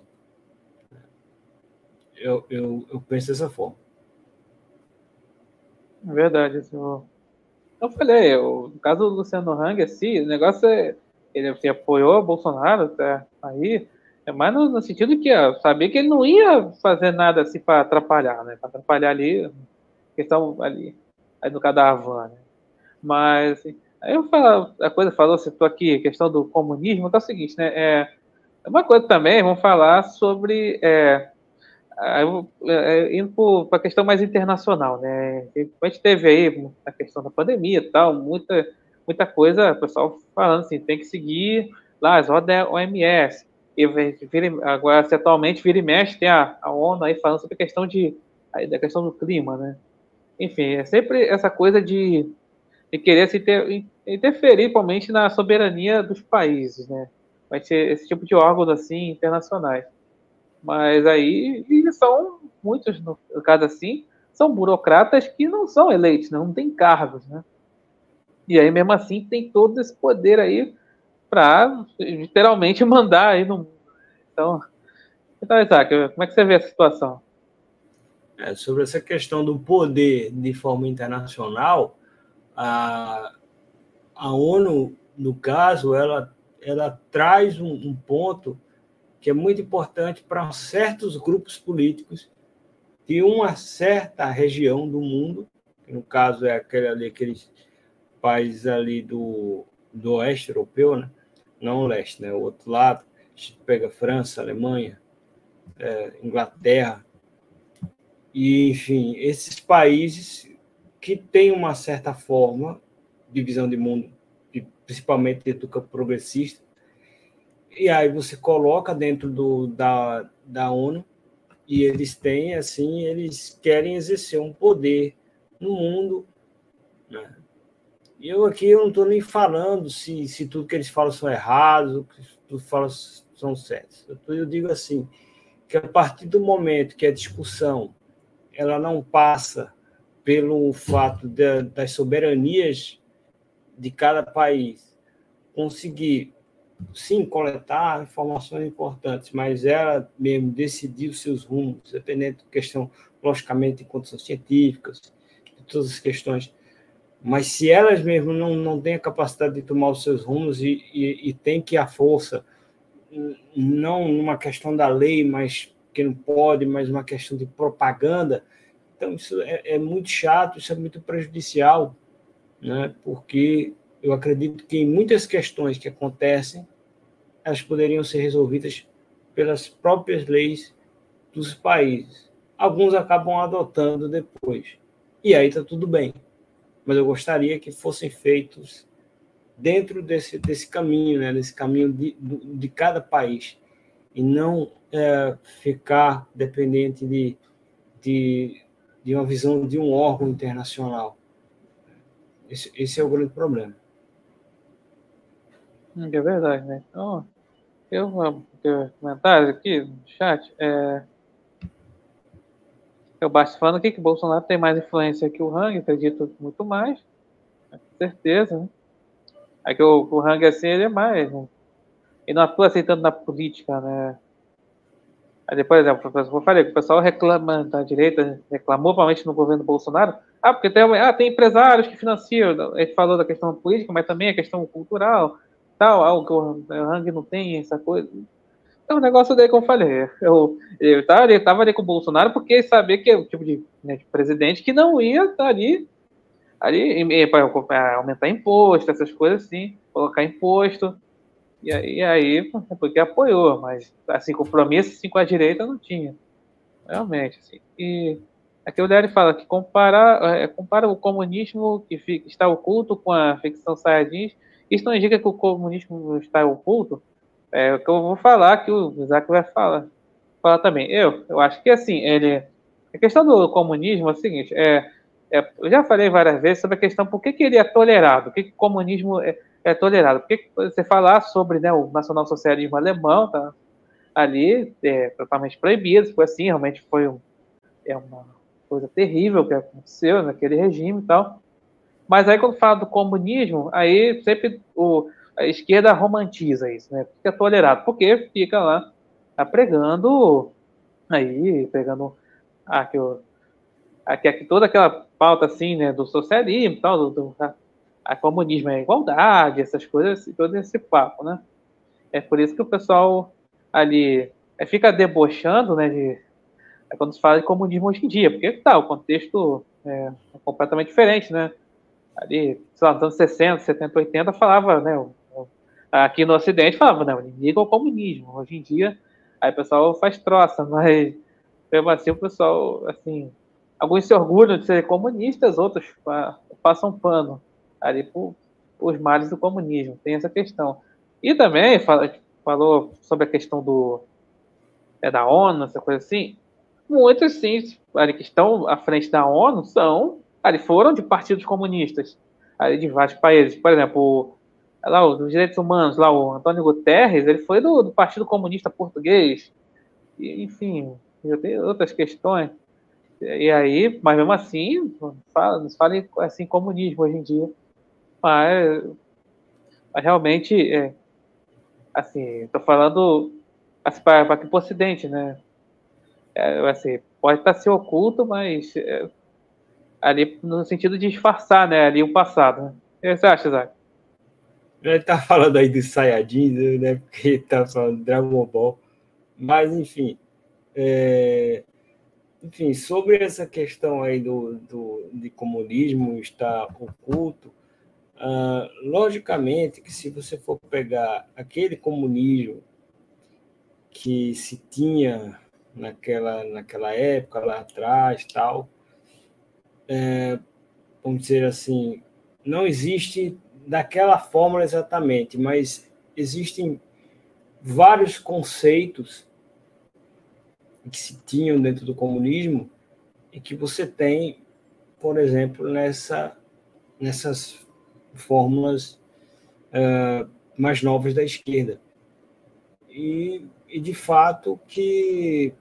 Eu, eu, eu penso dessa forma. É verdade. Eu, eu falei, eu, no caso do Luciano Hang, assim, o negócio é. Ele assim, apoiou Bolsonaro até aí, é mais no, no sentido que ó, sabia que ele não ia fazer nada assim para atrapalhar, né? Para atrapalhar ali, questão ali, aí no caso da Havan, né? Mas, assim, aí eu falo, a coisa falou, citou aqui, a questão do comunismo, que é o seguinte, né? É, é uma coisa também, vamos falar sobre. É, é, indo para a questão mais internacional, né? A gente teve aí a questão da pandemia e tal, muita, muita coisa, o pessoal falando assim, tem que seguir lá as ordens da OMS. E vira, agora, atualmente, vira e mexe, tem a, a ONU aí falando sobre a questão de da questão do clima, né? Enfim, é sempre essa coisa de, de querer se ter, interferir, principalmente na soberania dos países, né? vai ser esse tipo de órgãos assim internacionais. Mas aí são muitos, no caso assim, são burocratas que não são eleitos, né? não tem cargos, né? E aí mesmo assim tem todo esse poder aí para literalmente mandar aí no então, então Isaac, como é que você vê a situação? É, sobre essa questão do poder de forma internacional, a, a ONU, no caso, ela ela traz um, um ponto que é muito importante para certos grupos políticos de uma certa região do mundo, que no caso é aquele ali, aqueles países ali do, do oeste europeu, né? não o leste, né? o outro lado, a gente pega França, Alemanha, é, Inglaterra, e enfim, esses países que têm uma certa forma de visão de mundo principalmente dentro do campo progressista. E aí você coloca dentro do, da, da ONU e eles têm, assim, eles querem exercer um poder no mundo. Né? E eu aqui eu não estou nem falando se, se tudo que eles falam são errados, ou que tudo falam são certos. Eu, eu digo assim, que a partir do momento que a discussão ela não passa pelo fato de, das soberanias de cada país conseguir, sim, coletar informações importantes, mas ela mesmo decidir os seus rumos, dependendo da questão, logicamente, de condições científicas, de todas as questões. Mas se elas mesmo não, não têm a capacidade de tomar os seus rumos e, e, e tem que a força, não numa questão da lei, mas que não pode, mas uma questão de propaganda, então isso é, é muito chato, isso é muito prejudicial né? porque eu acredito que muitas questões que acontecem, elas poderiam ser resolvidas pelas próprias leis dos países. Alguns acabam adotando depois. E aí está tudo bem. Mas eu gostaria que fossem feitos dentro desse, desse caminho, né? desse caminho de, de cada país. E não é, ficar dependente de, de, de uma visão de um órgão internacional. Esse, esse é o grande problema. É verdade, né? Então, eu vou comentários aqui no chat. É, eu baixo falando aqui que Bolsonaro tem mais influência que o Hang, acredito muito mais. Com certeza, né? É que o, o Hang, assim, ele é mais. Né? Ele não atua aceitando na política, né? Aí, por exemplo, eu falei o pessoal reclama da direita, reclamou provavelmente no governo Bolsonaro, ah, porque tem, ah, tem empresários que financiam, a gente falou da questão política, mas também a questão cultural, tal, algo que o Hang não tem, essa coisa. É um negócio daí que eu falei. Eu, eu estava ali, tava ali com o Bolsonaro porque sabia que é o tipo de, né, de presidente que não ia estar ali, ali para aumentar imposto, essas coisas assim, colocar imposto. E aí, e aí porque apoiou, mas assim, compromisso assim, com a direita não tinha. Realmente, assim. E aqui o Dário fala que compara, é, compara o comunismo que fica, está oculto com a ficção sayajins. Isso não indica que o comunismo está oculto? É o que eu vou falar, que o Isaac vai falar, falar também. Eu, eu acho que assim, ele. A questão do comunismo é o seguinte, é, é, eu já falei várias vezes sobre a questão por que, que ele é tolerado, por que, que o comunismo é, é tolerado. Porque você falar sobre né, o nacionalsocialismo alemão, tá? ali é, totalmente proibido, foi assim, realmente foi um, é uma coisa terrível que aconteceu naquele regime e tal. Mas aí quando fala do comunismo, aí sempre o, a esquerda romantiza isso, né? Fica tolerado, porque fica lá tá pregando aí, pegando aqui, aqui, aqui toda aquela pauta assim, né, do socialismo, tal, do, do a, comunismo é igualdade, essas coisas, todo esse papo, né? É por isso que o pessoal ali é, fica debochando, né, de, é quando se fala de comunismo hoje em dia, porque tá, o contexto é, é completamente diferente, né? Ali, sei lá, nos anos 60, 70, 80, falava, né, aqui no Ocidente falava, né, o inimigo é o comunismo. Hoje em dia, aí o pessoal faz troça, mas mesmo assim o pessoal, assim, alguns se orgulham de serem comunistas, outros passam pano ali por, por os males do comunismo, tem essa questão. E também fala, falou sobre a questão do é da ONU, essa coisa assim. Muitos sim, ali, que estão à frente da ONU são ali foram de partidos comunistas ali de vários países. Por exemplo, lá os direitos humanos, lá o Antônio Guterres, ele foi do, do Partido Comunista Português. E, enfim, já tem outras questões. E aí, mas mesmo assim, fala, nos fala assim comunismo hoje em dia. Mas, mas realmente, é, assim, estou falando assim, para para o Ocidente, né? É, assim, pode estar se oculto, mas é, ali no sentido de disfarçar, né? Ali o passado. Né? O que você acha, Isaac? Ele tá falando aí dos Saiyajins, né? Porque tá falando de Dragon Ball. Mas, enfim, é, enfim, sobre essa questão aí do, do de comunismo estar oculto, uh, logicamente que se você for pegar aquele comunismo que se tinha naquela, naquela época, lá atrás, tal, é, vamos dizer assim, não existe daquela fórmula exatamente, mas existem vários conceitos que se tinham dentro do comunismo e que você tem, por exemplo, nessa, nessas fórmulas uh, mais novas da esquerda. E, e, de fato que,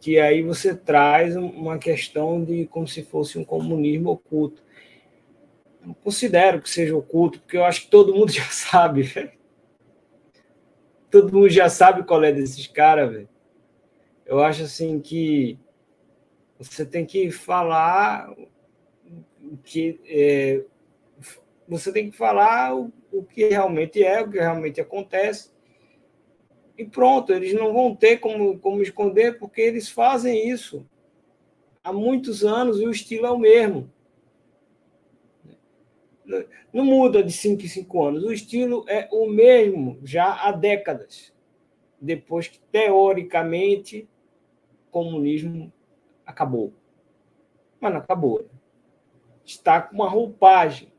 que aí você traz uma questão de como se fosse um comunismo oculto. Eu não considero que seja oculto, porque eu acho que todo mundo já sabe. Todo mundo já sabe qual é desses caras, eu acho assim que você tem que falar que é, você tem que falar o, o, que realmente é, o que realmente acontece. E pronto, eles não vão ter como, como esconder, porque eles fazem isso há muitos anos e o estilo é o mesmo. Não muda de 5 em 5 anos. O estilo é o mesmo já há décadas. Depois que, teoricamente, comunismo acabou. Mas não acabou. Está com uma roupagem.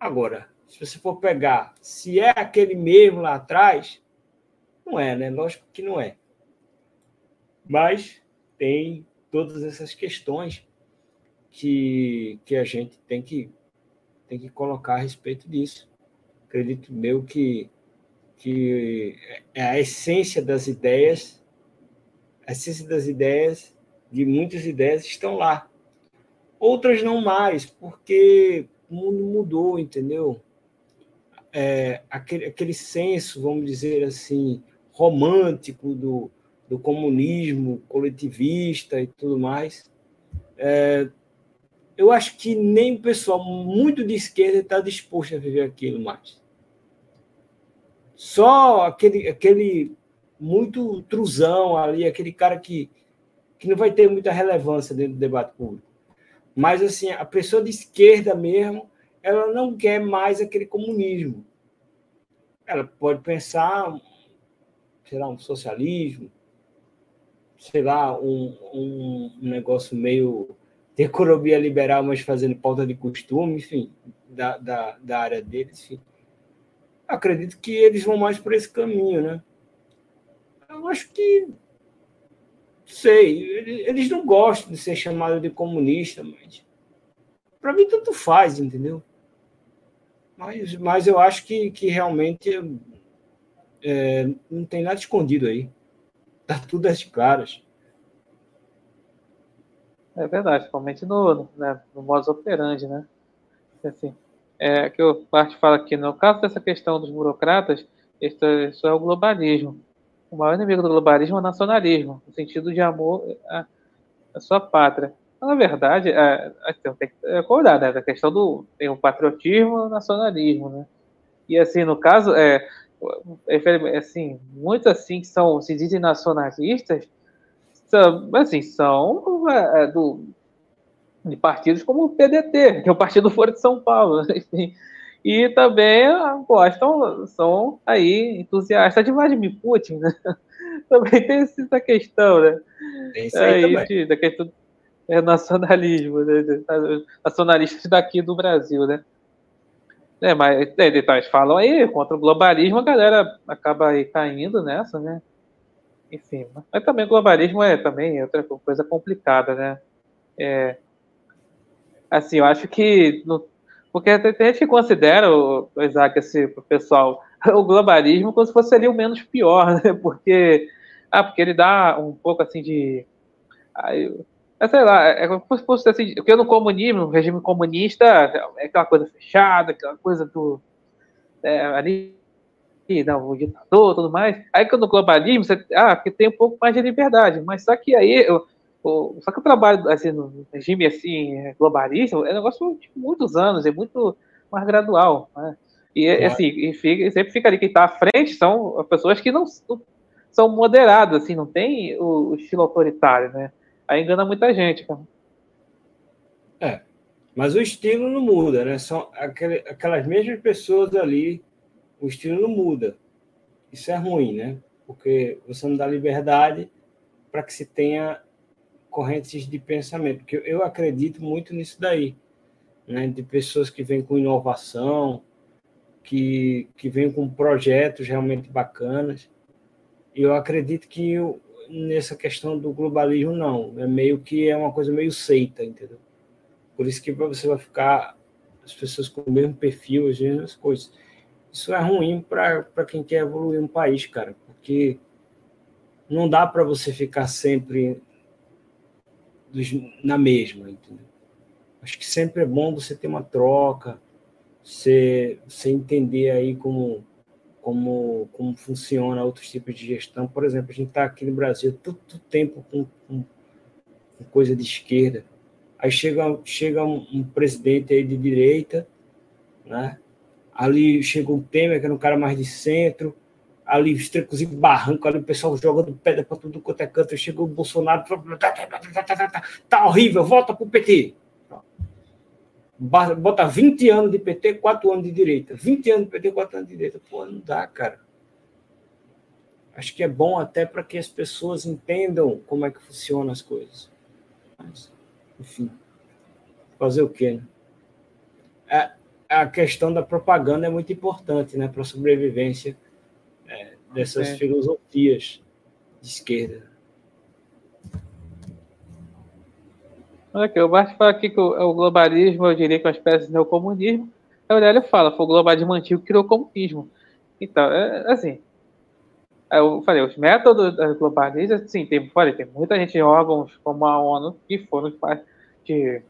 Agora, se você for pegar, se é aquele mesmo lá atrás, não é, né? Lógico que não é. Mas tem todas essas questões que, que a gente tem que, tem que colocar a respeito disso. Acredito meu que, que é a essência das ideias a essência das ideias, de muitas ideias, estão lá. Outras não mais, porque o mundo mudou, entendeu? É, aquele, aquele senso, vamos dizer assim, romântico do, do comunismo coletivista e tudo mais. É, eu acho que nem o pessoal muito de esquerda está disposto a viver aquilo mais. Só aquele, aquele muito trusão ali, aquele cara que, que não vai ter muita relevância dentro do debate público. Mas, assim, a pessoa de esquerda mesmo, ela não quer mais aquele comunismo. Ela pode pensar, sei lá, um socialismo, sei lá, um, um negócio meio de economia liberal, mas fazendo pauta de costume, enfim, da, da, da área deles, enfim. Acredito que eles vão mais por esse caminho, né? eu acho que. Sei, eles não gostam de ser chamados de comunista, mas. Para mim, tanto faz, entendeu? Mas, mas eu acho que, que realmente é, não tem nada escondido aí. Tá tudo às claras. É verdade, principalmente no, né, no modus operandi, né? Assim, é, que o Bart fala aqui, no caso dessa questão dos burocratas, isso, isso é o globalismo. O maior inimigo do globalismo é o nacionalismo, no sentido de amor à, à sua pátria. Na verdade, é, tem que acordar, né? A questão do tem o patriotismo e o nacionalismo, né? E assim, no caso, é, é assim, muitos assim que são se dizem nacionalistas, são, assim, são é, é do, de partidos como o PDT, que é o Partido Fora de São Paulo, enfim. E também gostam, são aí entusiastas de Vladimir Putin, né? Também tem essa questão, né? Tem isso aí, aí de, da questão é nacionalismo, né? nacionalistas daqui do Brasil, né? É, mas é, então, eles falam aí contra o globalismo, a galera acaba aí caindo nessa, né? Enfim, mas também globalismo é também outra coisa complicada, né? É, assim, eu acho que. No, porque tem gente que considera, o, Isaac, esse o pessoal, o globalismo como se fosse ali o menos pior, né? Porque, ah, porque ele dá um pouco assim de. Aí, é, sei lá, é como se fosse assim, porque no comunismo, no regime comunista, é aquela coisa fechada, aquela coisa do. É, ali, não, o ditador tudo mais. Aí que no globalismo, você, ah, porque tem um pouco mais de liberdade, mas só que aí. Eu, o, só que o trabalho assim, no regime assim, globalista é um negócio de muitos anos, é muito mais gradual. Né? E claro. assim, e fica, sempre fica ali quem está à frente são pessoas que não são moderadas, assim, não tem o, o estilo autoritário, né? Aí engana muita gente, cara. É, mas o estilo não muda, né? São aquelas mesmas pessoas ali, o estilo não muda. Isso é ruim, né? Porque você não dá liberdade para que se tenha correntes de pensamento, porque eu acredito muito nisso daí, né, de pessoas que vêm com inovação, que, que vêm com projetos realmente bacanas. E eu acredito que eu, nessa questão do globalismo, não. É meio que é uma coisa meio seita, entendeu? Por isso que você vai ficar as pessoas com o mesmo perfil, as mesmas coisas. Isso é ruim para quem quer evoluir um país, cara, porque não dá para você ficar sempre dos, na mesma, entendeu? Acho que sempre é bom você ter uma troca, você, você entender aí como, como, como funciona outros tipos de gestão. Por exemplo, a gente está aqui no Brasil todo tempo com, com, com, coisa de esquerda. Aí chega, chega um, um, presidente aí de direita, né? ali chega um Temer, que era um cara mais de centro, ali os trecos barranco, ali o pessoal jogando pedra para tudo quanto é canto. Chegou o Bolsonaro, tá, tá, tá, tá horrível, volta pro PT. Bota 20 anos de PT, 4 anos de direita. 20 anos de PT, 4 anos de direita. Pô, não dá, cara. Acho que é bom até para que as pessoas entendam como é que funcionam as coisas. Mas, enfim, fazer o quê, né? É, a questão da propaganda é muito importante, né, para a sobrevivência dessas é. filosofias de esquerda. Aqui, o Bart fala aqui que o, o, globalismo, eu diria que é uma espécie de neocomunismo. A Aurélio fala, foi o globalismo antigo que criou o comunismo. Então, é, assim, eu falei, os métodos da globalização, sim, tem, falei, tem muita gente em órgãos como a ONU que foram de,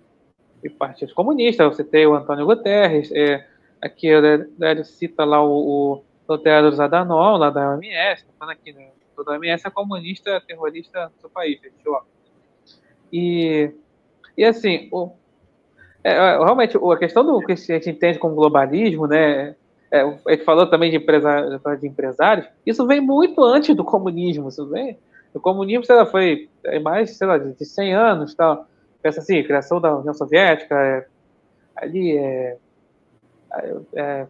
de partidos comunistas. Você tem o Antônio Guterres, é, aqui o Aurélio cita lá o, o do Tedros Adhanom, lá da OMS, tá falando aqui, né? Toda a OMS é comunista, terrorista do país, gente. E, e assim, o, é, é realmente, a questão do que a gente entende como globalismo, né? É, a gente falou também de, empresa, de empresários, isso vem muito antes do comunismo, isso vem. O comunismo, sei lá, foi mais, sei lá, de 100 anos, tal. Pensa assim, criação da União Soviética, é, ali é, é, é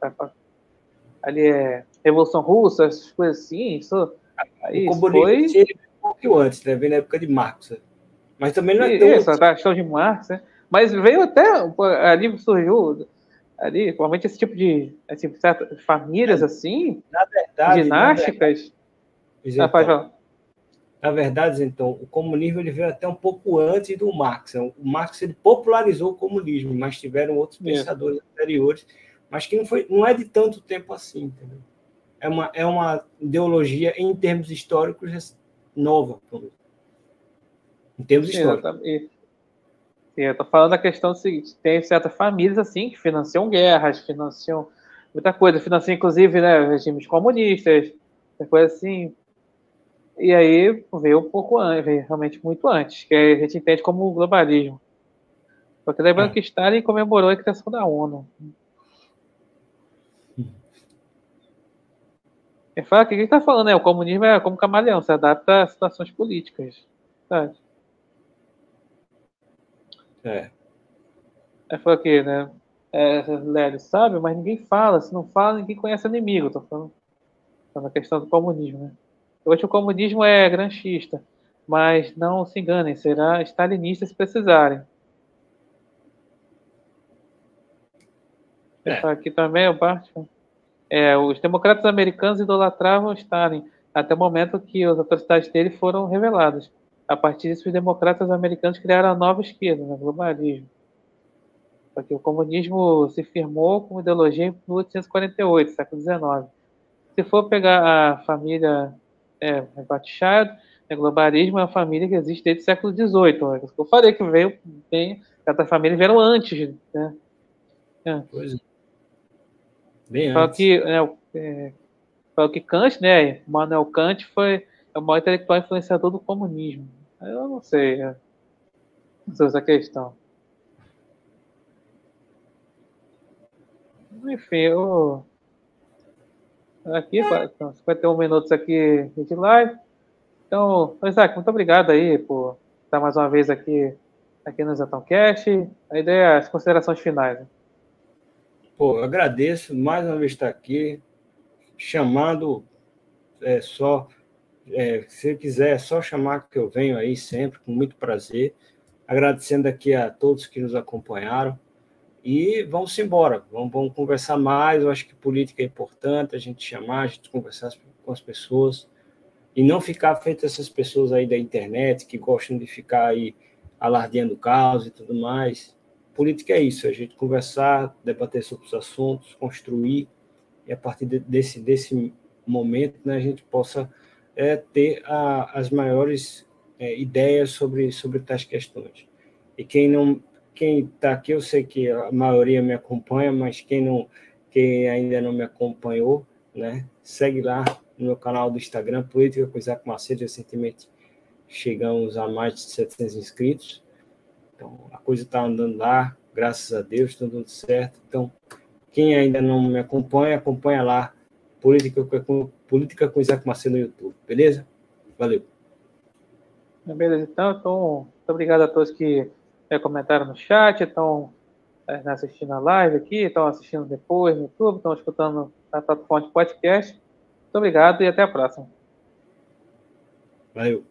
ali é Revolução Russa, essas coisas assim. Isso, aí o comunismo foi... um pouco antes, né? Veio na época de Marx. Né? Mas também não é tão... Isso, a questão de Marx, né? Mas veio até, ali surgiu, ali, provavelmente esse tipo de, assim, certas famílias, assim, na verdade, dinásticas... Na verdade, na verdade, então, o comunismo ele veio até um pouco antes do Marx. O Marx ele popularizou o comunismo, mas tiveram outros pensadores anteriores, mas que não, foi, não é de tanto tempo assim, entendeu? É uma, é uma ideologia, em termos históricos, nova. Em termos Sim, históricos. Sim, eu estou falando da questão seguinte: tem certas famílias assim que financiam guerras, financiam muita coisa, financiam inclusive né, regimes comunistas, coisa assim. E aí veio um pouco antes, veio realmente muito antes, que a gente entende como globalismo. Porque lembrando é. que Stalin comemorou a criação da ONU. Ele fala que que está falando, né? O comunismo é como camaleão, se adapta a situações políticas. Sabe? É. Aí falou aqui, né? É, Lélio sabe, mas ninguém fala. Se não fala, ninguém conhece inimigo. Tô falando, tô na questão do comunismo, né? Hoje o comunismo é granchista, mas não se enganem, será stalinista se precisarem. É. Aqui também o Bart. É, os democratas americanos idolatravam Stalin até o momento que as atrocidades dele foram reveladas. A partir disso, os democratas americanos criaram a nova esquerda, o globalismo. Porque o comunismo se firmou como ideologia em 1848, século XIX. Se for pegar a família é, Rothschild, o globalismo é uma família que existe desde o século XVIII. Né? Eu falei que veio bem, essas famílias vieram antes. Né? É. Pois é. Bem Fala que, é, é, fala que Kant, né, Manuel Kant foi o maior intelectual influenciador do comunismo. Eu não sei é, sobre essa questão. Enfim, eu... Aqui, 51 minutos aqui de live. Então, Isaac, muito obrigado aí por estar mais uma vez aqui, aqui no Cast. A ideia é as considerações finais. Né? Pô, agradeço mais uma vez estar aqui, chamando é, só, é, se quiser, é só chamar que eu venho aí sempre, com muito prazer. Agradecendo aqui a todos que nos acompanharam. E vamos embora, vamos, vamos conversar mais. Eu acho que política é importante, a gente chamar, a gente conversar com as pessoas e não ficar feito essas pessoas aí da internet que gostam de ficar aí alardeando caos e tudo mais política é isso, a gente conversar, debater sobre os assuntos, construir, e a partir de, desse, desse momento né, a gente possa é, ter a, as maiores é, ideias sobre, sobre tais questões. E quem não quem está aqui, eu sei que a maioria me acompanha, mas quem não quem ainda não me acompanhou, né, segue lá no meu canal do Instagram, Política com Isaac Macedo, recentemente chegamos a mais de 700 inscritos. Então, a coisa está andando lá, graças a Deus, está dando certo. Então, quem ainda não me acompanha, acompanha lá, Política com, Política com Isaac Macedo no YouTube, beleza? Valeu. Beleza, então, então muito obrigado a todos que é, comentaram no chat, estão é, assistindo a live aqui, estão assistindo depois no YouTube, estão escutando a plataforma de podcast. Muito obrigado e até a próxima. Valeu.